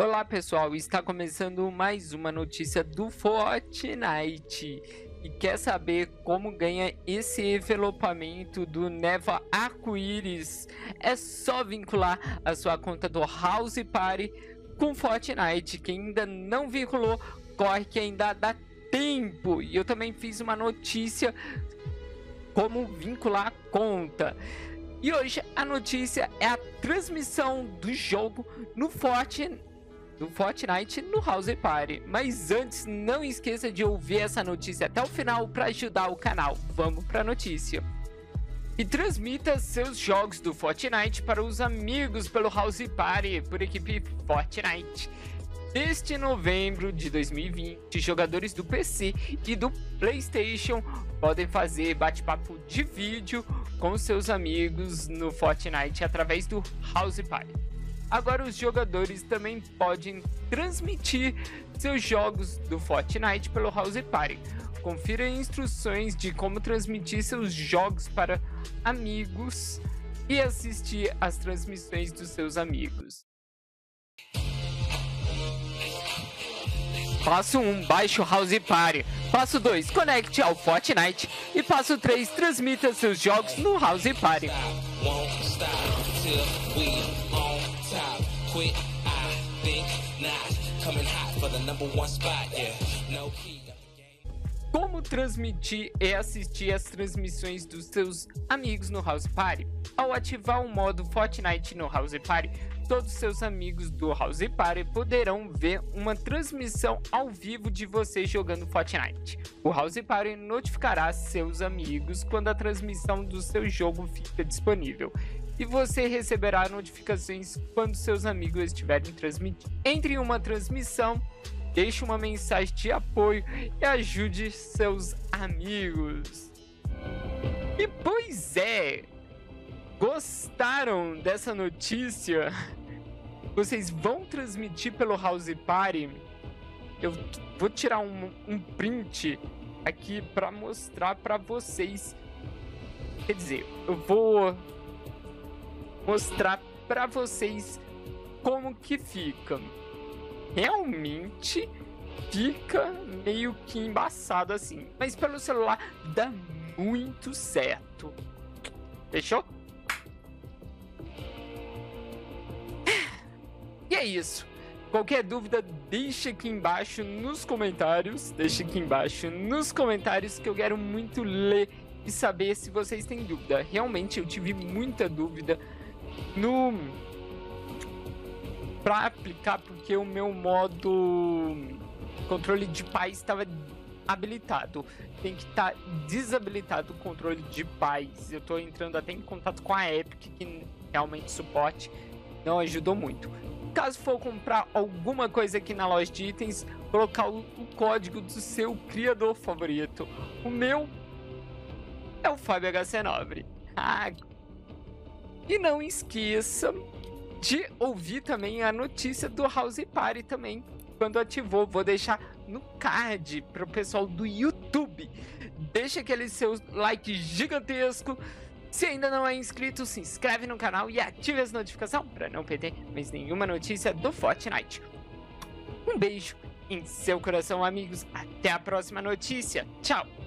Olá pessoal, está começando mais uma notícia do Fortnite e quer saber como ganha esse envelopamento do Neva Arco-Íris? É só vincular a sua conta do House Party com Fortnite. Quem ainda não vinculou, corre que ainda dá tempo. E eu também fiz uma notícia como vincular a conta. E hoje a notícia é a transmissão do jogo no Fortnite do Fortnite no House Party. Mas antes, não esqueça de ouvir essa notícia até o final para ajudar o canal. Vamos para a notícia. E transmita seus jogos do Fortnite para os amigos pelo House Party por equipe Fortnite. Desde novembro de 2020, jogadores do PC e do PlayStation podem fazer bate-papo de vídeo com seus amigos no Fortnite através do House Party. Agora os jogadores também podem transmitir seus jogos do Fortnite pelo House Party. Confira instruções de como transmitir seus jogos para amigos e assistir às transmissões dos seus amigos. Passo 1, baixe o House Party. Passo 2, conecte ao Fortnite. E passo 3, transmita seus jogos no House Party. Como transmitir e assistir as transmissões dos seus amigos no House Party? Ao ativar o modo Fortnite no House Party, todos seus amigos do House Party poderão ver uma transmissão ao vivo de você jogando Fortnite. O House Party notificará seus amigos quando a transmissão do seu jogo fica disponível e você receberá notificações quando seus amigos estiverem transmitindo. Entre uma transmissão, deixe uma mensagem de apoio e ajude seus amigos. E pois é, gostaram dessa notícia? Vocês vão transmitir pelo House Party? Eu vou tirar um, um print aqui para mostrar para vocês. Quer dizer, eu vou mostrar para vocês como que fica. Realmente fica meio que embaçado assim, mas pelo celular dá muito certo. Fechou? É isso. Qualquer dúvida, deixa aqui embaixo nos comentários. Deixa aqui embaixo nos comentários que eu quero muito ler e saber se vocês têm dúvida. Realmente eu tive muita dúvida no para aplicar porque o meu modo controle de paz estava habilitado. Tem que estar tá desabilitado o controle de paz. Eu estou entrando até em contato com a Epic que realmente suporte não ajudou muito. Caso for comprar alguma coisa aqui na loja de itens, colocar o, código do seu criador favorito. O meu é o Fábio HC Nobre. Ah, e não esqueça de ouvir também a notícia do House Party também. Quando ativou, vou deixar no card para o pessoal do YouTube. Deixa aquele seu like gigantesco. Se ainda não é inscrito, se inscreve no canal e ative as notificações para não perder mais nenhuma notícia do Fortnite. Um beijo em seu coração, amigos. Até a próxima notícia. Tchau!